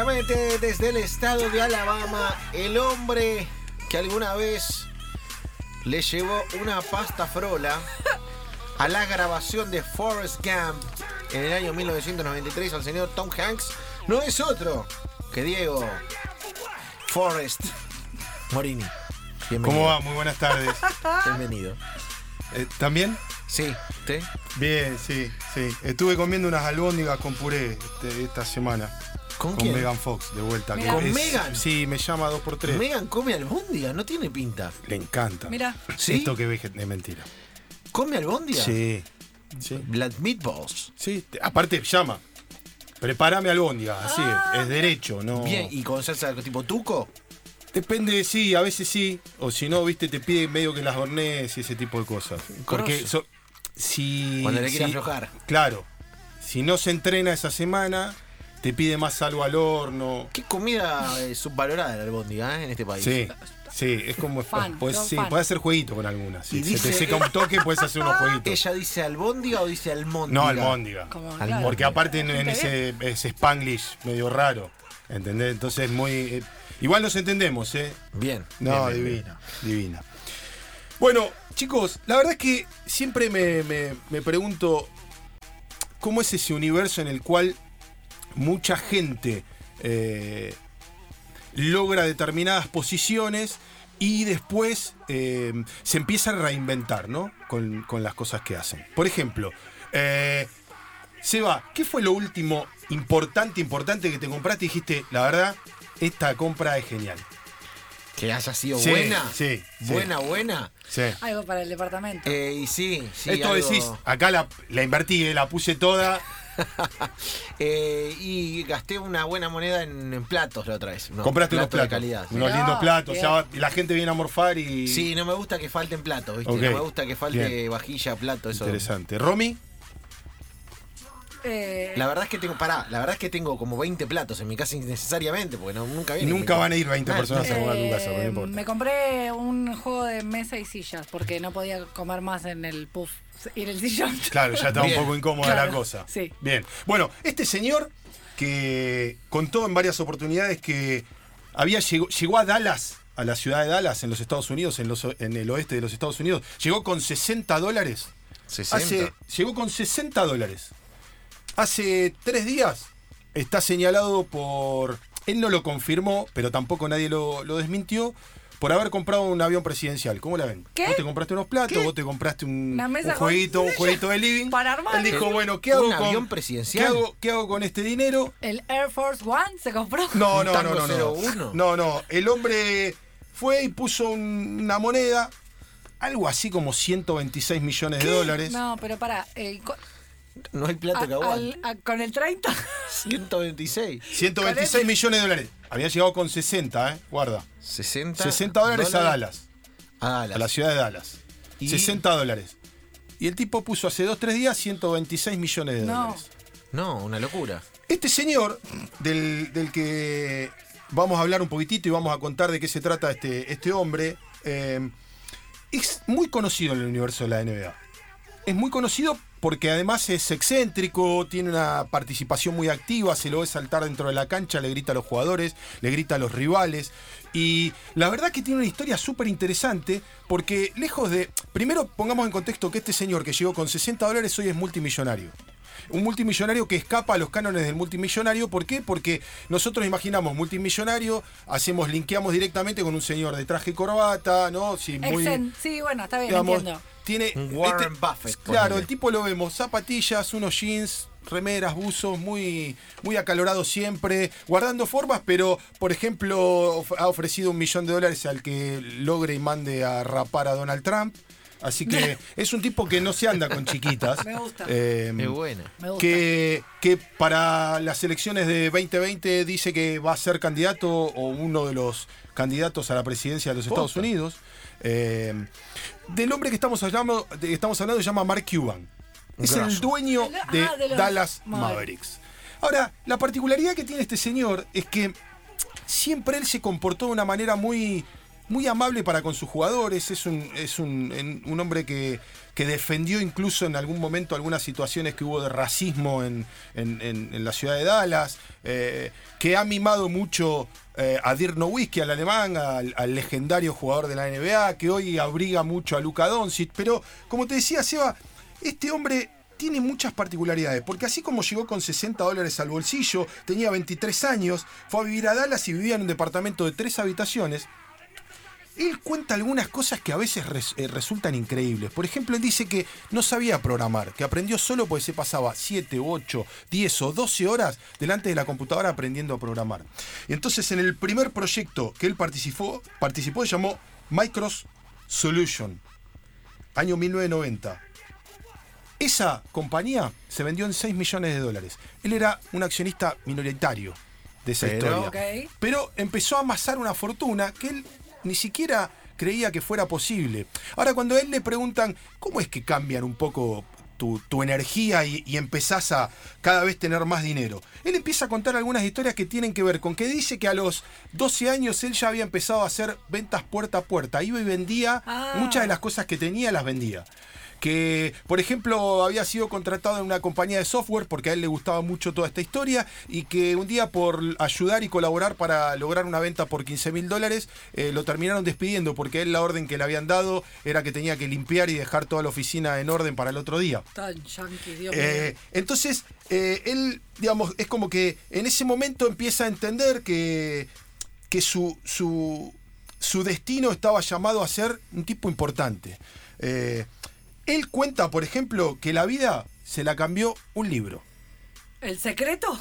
Directamente desde el estado de Alabama, el hombre que alguna vez le llevó una pasta frola a la grabación de Forrest Gump en el año 1993 al señor Tom Hanks no es otro que Diego Forrest Morini. Bienvenido. ¿Cómo va? Muy buenas tardes. Bienvenido. Eh, ¿También? Sí, ¿usted? Bien, sí, sí. Estuve comiendo unas albóndigas con puré este- esta semana. ¿Con, Con quién? Megan Fox, de vuelta. Mira. ¿Con Es- Megan? Sí, me llama dos por tres. Megan come albóndiga, no tiene pinta. Le encanta. Mira, ¿Sí? Esto que ves es mentira. ¿Come albóndiga? Sí. Sí. Las meatballs. Sí. te- Aparte, llama. Prepárame albóndiga, así Ah. es, es derecho, no. Bien, ¿y con salsa tipo tuco? Depende, sí, a veces sí. O si no, viste, te pide medio que las hornees y ese tipo de cosas. Porque so- si. Cuando le quiere si- aflojar. Claro. Si no se entrena esa semana, te pide más algo al horno. Qué comida eh, subvalorada la albóndiga eh, en este país. Sí, sí, es como. Fan, puedes, yo sí, fan. puedes hacer jueguito con algunas. Si se te seca un toque, puedes hacer unos jueguitos. ¿Ella dice albóndiga o dice almóndiga? No, almóndiga. como, Al- claro. Porque aparte en, ese, ese spanglish medio raro. ¿Entendés? Entonces muy. eh, igual nos entendemos, ¿eh? Bien. No, bien, bien, bien. divina, divina. Bueno, chicos, la verdad es que siempre me, me- me pregunto cómo es ese universo en el cual mucha gente eh, logra determinadas posiciones y después eh, se empieza a reinventar, ¿no? Con, con las cosas que hacen. Por ejemplo, eh, Seba, ¿qué fue lo último importante, importante que te compraste y dijiste, la verdad, esta compra es genial? Que haya sido Sí, buena. sí, sí. Buena, buena. Sí. Algo para el departamento. Eh, y sí, sí. Esto algo- decís, acá la, la invertí, la puse toda. Eh, y gasté una buena moneda en, en platos la otra vez. No, compraste unos platos de calidad. Unos lindos platos. bien. O sea, la gente viene a morfar y. Sí, no me gusta que falten platos, ¿viste? No me gusta que falte bien. vajilla, plato, eso. Interesante. Romy, Eh, La verdad es que tengo, pará, la verdad es que tengo como 20 platos en mi casa innecesariamente, porque no, nunca viene. nunca van a ir 20 Ah, personas a comer a tu eh, casa, no importa. me compré un juego de mesa y sillas porque no podía comer más en el puff en el sillón. Claro, ya está Bien. un poco incómoda la cosa. sí. Bien. Bueno, este señor que contó en varias oportunidades que había llegó, llegó a Dallas, a la ciudad de Dallas, en los Estados Unidos, en, los, en el oeste de los Estados Unidos, llegó con 60 dólares. 60. Hace, llegó con 60 dólares. Hace tres días está señalado por. Él no lo confirmó, pero tampoco nadie lo, lo desmintió. Por haber comprado un avión presidencial. ¿Cómo la ven? ¿Qué? Vos te compraste unos platos, ¿Qué? vos te compraste un, jueguito, un jueguito de living. para armar. Él dijo, bueno, ¿qué hago ¿Un con avión presidencial? ¿qué hago, qué hago con este dinero? El Air Force One se compró. No, ¿Un no, Tango no, no, 01? no. No, no. El hombre fue y puso un- una moneda, algo así como 126 millones de dólares. No, pero para. eh, No hay plato que a- aguante. al- a- con el 30. 126. 126 millones de dólares. Había llegado con 60, ¿eh? Guarda. 60. 60 dólares a Dallas, A Dallas. a la ciudad de Dallas. Y- 60 dólares. Y el tipo puso hace 2 3 días 126 millones de No. dólares. No, una locura. Este señor, del, del que vamos a hablar un poquitito y vamos a contar de qué se trata este, este hombre, eh, es muy conocido en el universo de la NBA. Es muy conocido porque además es excéntrico, tiene una participación muy activa, se lo ve saltar dentro de la cancha, le grita a los jugadores, le grita a los rivales. Y la verdad que tiene una historia súper interesante porque lejos de... Primero pongamos en contexto que este señor que llegó con 60 dólares hoy es multimillonario. Un multimillonario que escapa a los cánones del multimillonario. ¿Por qué? Porque nosotros imaginamos multimillonario, hacemos, linkeamos directamente con un señor de traje y corbata, ¿no? Sí, muy, Sí, bueno, está bien, digamos, entiendo. Tiene Un Warren Buffett, Claro, ponele. el tipo lo vemos, zapatillas, unos jeans, remeras, buzos, muy, muy acalorado siempre, guardando formas, pero por ejemplo ha ofrecido un millón de dólares al que logre y mande a rapar a Donald Trump. Así que es un tipo que no se anda con chiquitas. Me gusta. Eh, Qué buena. Me gusta. que, que para las elecciones de 2020 dice que va a ser candidato o uno de los candidatos a la presidencia de los Estados Posta. Unidos. Eh, del hombre que estamos hablando, de, que estamos hablando se llama Mark Cuban. Es el dueño Ah, de, los Dallas Mavericks. Mavericks. Ahora, la particularidad que tiene este señor es que siempre él se comportó de una manera muy muy amable para con sus jugadores, es un, es un, un hombre que, que defendió incluso en algún momento algunas situaciones que hubo de racismo en, en- la ciudad de Dallas, eh, que ha mimado mucho eh, a Dirk Nowitzki, al alemán, al, al legendario jugador de la NBA, que hoy abriga mucho a Luka Doncic, pero como te decía Seba, este hombre tiene muchas particularidades, porque así como llegó con 60 dólares al bolsillo, tenía 23 años, fue a vivir a Dallas y vivía en un departamento de tres habitaciones, él cuenta algunas cosas que a veces res- eh, resultan increíbles. Por ejemplo, él dice que no sabía programar, que aprendió solo porque se pasaba 7, 8, 10 o 12 horas delante de la computadora aprendiendo a programar. Y entonces en el primer proyecto que él participó, participó se llamó Micros Solution, año 1990. Esa compañía se vendió en 6 millones de dólares. Él era un accionista minoritario de esa Pero- historia. Pero empezó a amasar una fortuna que él ni siquiera creía que fuera posible. Ahora, cuando a él le preguntan, ¿cómo es que cambian un poco tu, tu energía y, y empezás a cada vez tener más dinero? Él empieza a contar algunas historias que tienen que ver con que dice que a los 12 años él ya había empezado a hacer ventas puerta a puerta. Iba y vendía Ah. muchas de las cosas que tenía, las vendía que, por ejemplo, había sido contratado en una compañía de software porque a él le gustaba mucho toda esta historia y que un día por ayudar y colaborar para lograr una venta por 15 mil dólares, eh, lo terminaron despidiendo porque a él la orden que le habían dado era que tenía que limpiar y dejar toda la oficina en orden para el otro día. Tan yankee, Dios Eh, mío. entonces, eh, él, digamos, es como que en ese momento empieza a entender que, que su, su, su destino estaba llamado a ser un tipo importante. Eh, él cuenta, por ejemplo, que la vida se la cambió un libro. ¿El secreto?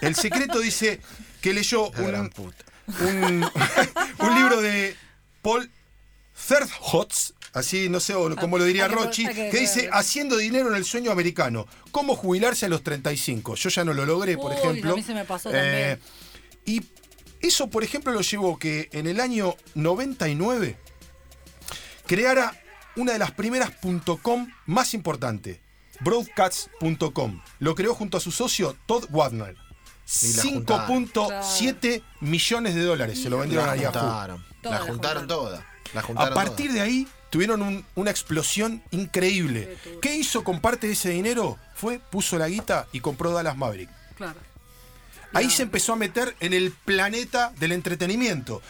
El secreto dice que leyó un, puta. un, un libro de Paul Thirlhotz, así no sé o como lo diría Rochi, que- que dice haciendo dinero en el sueño americano, cómo jubilarse a los 35. Yo ya no lo logré, por Uy, ejemplo. Eh, a mí se me pasó también. Y eso, por ejemplo, lo llevó que en el año 99 creara una de las primeras .com más importantes, broadcast.com. Lo creó junto a su socio Todd la 5.7 millones de dólares se lo vendieron La a Yahoo. juntaron. La la juntaron toda. La A partir toda. de ahí tuvieron un- una explosión increíble. ¿Qué hizo con parte de ese dinero? Fue, puso la guita y compró Dallas Maverick. Claro. Ahí Claro. se empezó a meter en el planeta del entretenimiento.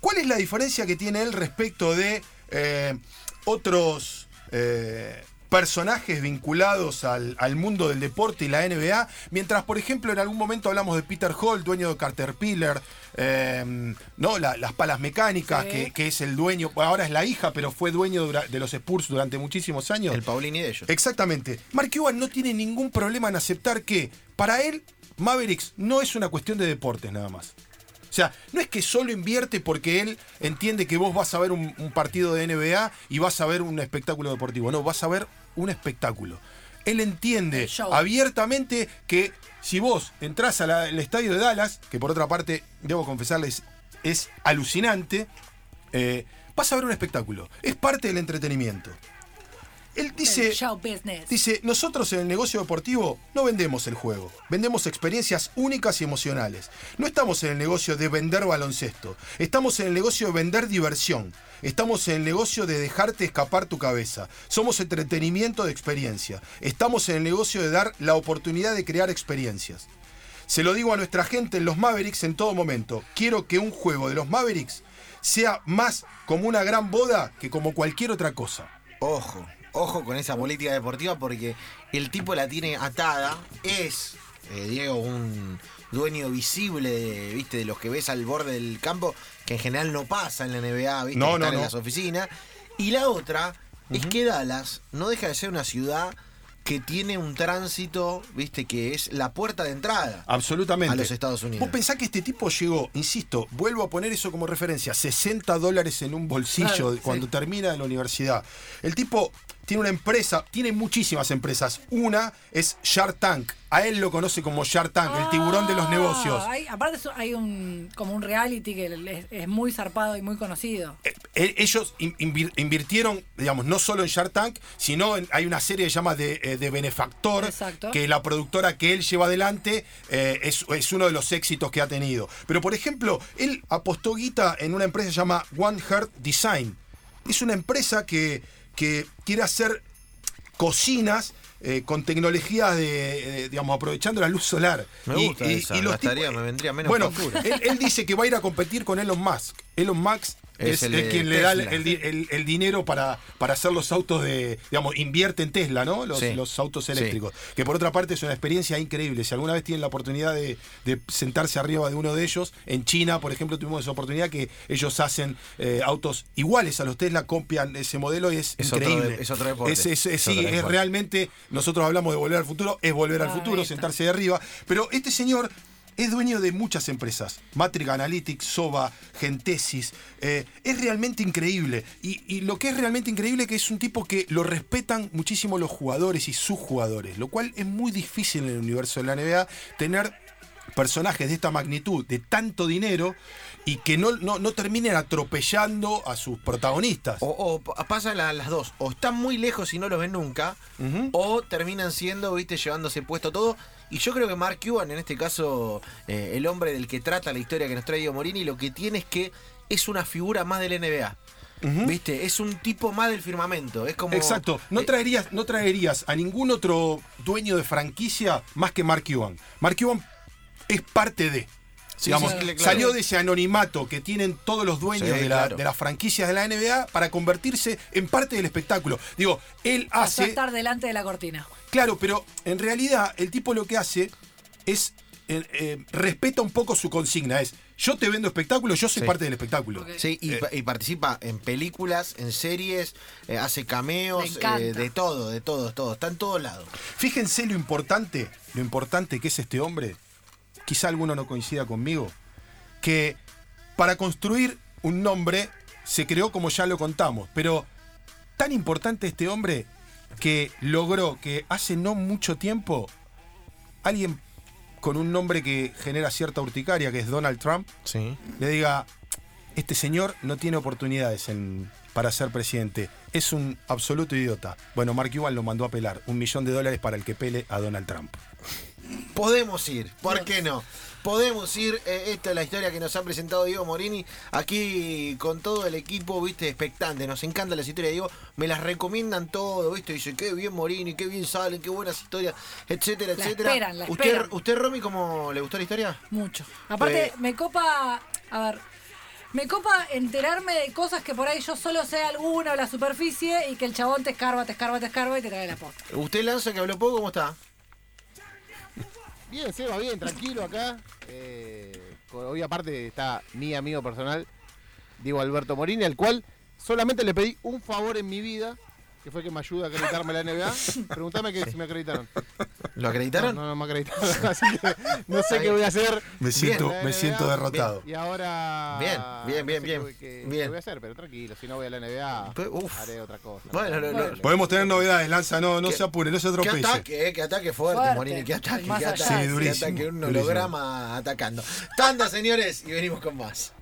¿Cuál es la diferencia que tiene él respecto de eh, otros eh, personajes vinculados al, al mundo del deporte y la NBA? Mientras, por ejemplo, en algún momento hablamos de Peter Hall, dueño de Caterpillar, eh, ¿no? La- las palas mecánicas, Sí. que, que es el dueño, ahora es la hija, pero fue dueño de los Spurs durante muchísimos años. El Paulini de ellos. Exactamente. Mark Cuban no tiene ningún problema en aceptar que para él Mavericks no es una cuestión de deportes nada más. O sea, no es que solo invierte porque él entiende que vos vas a ver un, un partido de NBA y vas a ver un espectáculo deportivo. No, vas a ver un espectáculo. Él entiende abiertamente que si vos entrás al al estadio de Dallas, que por otra parte, debo confesarles, es alucinante, eh, vas a ver un espectáculo. Es parte del entretenimiento. Él dice... Dice, nosotros en el negocio deportivo no vendemos el juego, vendemos experiencias únicas y emocionales. No estamos en el negocio de vender baloncesto, estamos en el negocio de vender diversión, estamos en el negocio de dejarte escapar tu cabeza, somos entretenimiento de experiencia, estamos en el negocio de dar la oportunidad de crear experiencias. Se lo digo a nuestra gente en los Mavericks en todo momento, quiero que un juego de los Mavericks sea más como una gran boda que como cualquier otra cosa. Ojo, ojo con esa política deportiva porque el tipo la tiene atada. Es, eh, Diego, un dueño visible, de, ¿viste? De los que ves al borde del campo, que en general no pasa en la NBA, ¿viste? No, no, están en no. las oficinas. Y la otra es que Dallas no deja de ser una ciudad que tiene un tránsito, ¿viste? Que es la puerta de entrada. Absolutamente. A los Estados Unidos. Vos pensás que este tipo llegó, insisto, vuelvo a poner eso como referencia, 60 dólares en un bolsillo Claro, cuando sí. termina en la universidad. El tipo tiene una empresa, tiene muchísimas empresas. Una es Shark Tank. A él lo conoce como Shark Tank, el tiburón de los Ah, negocios. hay- aparte hay un como un reality que es, es muy zarpado y muy conocido. Eh, eh, ellos in- invir- invirtieron, digamos, no solo en Shark Tank, sino en- hay una serie que se llama de, eh, de Benefactor, Exacto. que la productora que él lleva adelante eh, es, es uno de los éxitos que ha tenido. Pero, por ejemplo, él apostó guita en una empresa que se llama One Heart Design. Es una empresa que, que quiere hacer cocinas eh, con tecnologías de, eh, digamos, aprovechando la luz solar. Me gusta esa, gastaría, me vendría menos Bueno, él, él dice que va a ir a competir con Elon Musk. Elon Musk es, Es el es quien le da el, el di- el- el dinero para, para hacer los autos de, digamos, invierte en Tesla, ¿no? Los, Sí. los autos Sí. eléctricos. Que por otra parte es una experiencia increíble. Si alguna vez tienen la oportunidad de, de sentarse arriba de uno de ellos, en China, por ejemplo, tuvimos esa oportunidad que ellos hacen eh, autos iguales a los Tesla, copian ese modelo y es, Es otro increíble. de- es otro deporte. Es- es- Es sí, es realmente, nosotros hablamos de volver al futuro, es volver al Ah, futuro, sentarse de arriba. Pero este señor es dueño de muchas empresas. Matrix Analytics, Soba, Gentesis. eh, es realmente increíble. Y, y lo que es realmente increíble es que es un tipo que lo respetan muchísimo los jugadores y sus jugadores. Lo cual es muy difícil en el universo de la NBA tener personajes de esta magnitud, de tanto dinero, y que no, no, no terminen atropellando a sus protagonistas. O, o pasan la- las dos. O están muy lejos y no los ven nunca. O terminan siendo, viste, llevándose puesto todo. Y yo creo que Mark Cuban, en este caso, eh, el hombre del que trata la historia que nos trae Diego Morini, lo que tiene es que es una figura más del NBA. ¿Viste? Es un tipo más del firmamento. Es como. Exacto. No eh, traerías, no traerías a ningún otro dueño de franquicia más que Mark Cuban. Mark Cuban es parte de. Sí, digamos, sí, claro. salió de ese anonimato que tienen todos los dueños Sí, de, la- claro. de las franquicias de la NBA para convertirse en parte del espectáculo. Digo, él Pasó a hace. estar delante de la cortina. Claro, pero en realidad el tipo lo que hace es. eh, eh, respeta un poco su consigna. Es yo te vendo espectáculo, yo soy Sí. parte del espectáculo. Sí, y, Eh. y participa en películas, en series, eh, hace Me cameos, eh, de todo, de todo, todo. Está en todos lados. Fíjense lo importante, lo importante que es este hombre. Quizá alguno no coincida conmigo. Que para construir un nombre se creó como ya lo contamos. Pero tan importante este hombre que logró que hace no mucho tiempo alguien con un nombre que genera cierta urticaria, que es Donald Trump, Sí. le diga, este señor no tiene oportunidades en- para ser presidente, es un absoluto idiota. Bueno, Mark Cuban lo mandó a pelar, un millón de dólares para el que pele a Donald Trump. Podemos ir, ¿por qué no? Podemos ir, eh, esta es la historia que nos ha presentado Diego Morini, aquí con todo el equipo, viste, expectante, nos encanta las historias de Diego, me las recomiendan todo, viste, dice, qué bien Morini, qué bien salen, qué buenas historias, etcétera, La etcétera. esperan, la ¿Usted, esperan. ¿Usted, Romy, cómo le gustó la historia? Mucho. Aparte, Eh, me copa. A ver. Me copa enterarme de cosas que por ahí yo solo sé alguna o la superficie y que el chabón te escarba, te escarba, te escarba y te trae la posta. ¿Usted Lanza que habló poco, cómo está? Bien, Seba, bien, tranquilo acá. Eh, hoy aparte está mi amigo personal, Diego Alberto Morini, al cual solamente le pedí un favor en mi vida, que fue que me ayude a acreditarme la NBA. Pregúntame que si me acreditaron. ¿Lo No, acreditaron? no, no me acreditaron, así que no sé qué voy a hacer. Me siento, me siento derrotado. Y ahora... Bien, bien, no bien, sé bien, qué- qué- bien. qué voy a hacer, pero tranquilo, si no voy a la NBA, uf. haré otra cosa. Bueno, lo- lo- Podemos tener novedades, Lanza, no, no ¿Qué- se apure, no se Qué atropelle. ataque, eh, qué ataque fuerte, Fuerte. Morini, qué ataque, allá. ataque, Sí, qué durísimo, ataque, un durísimo. holograma atacando. Tanda, señores, y venimos con más.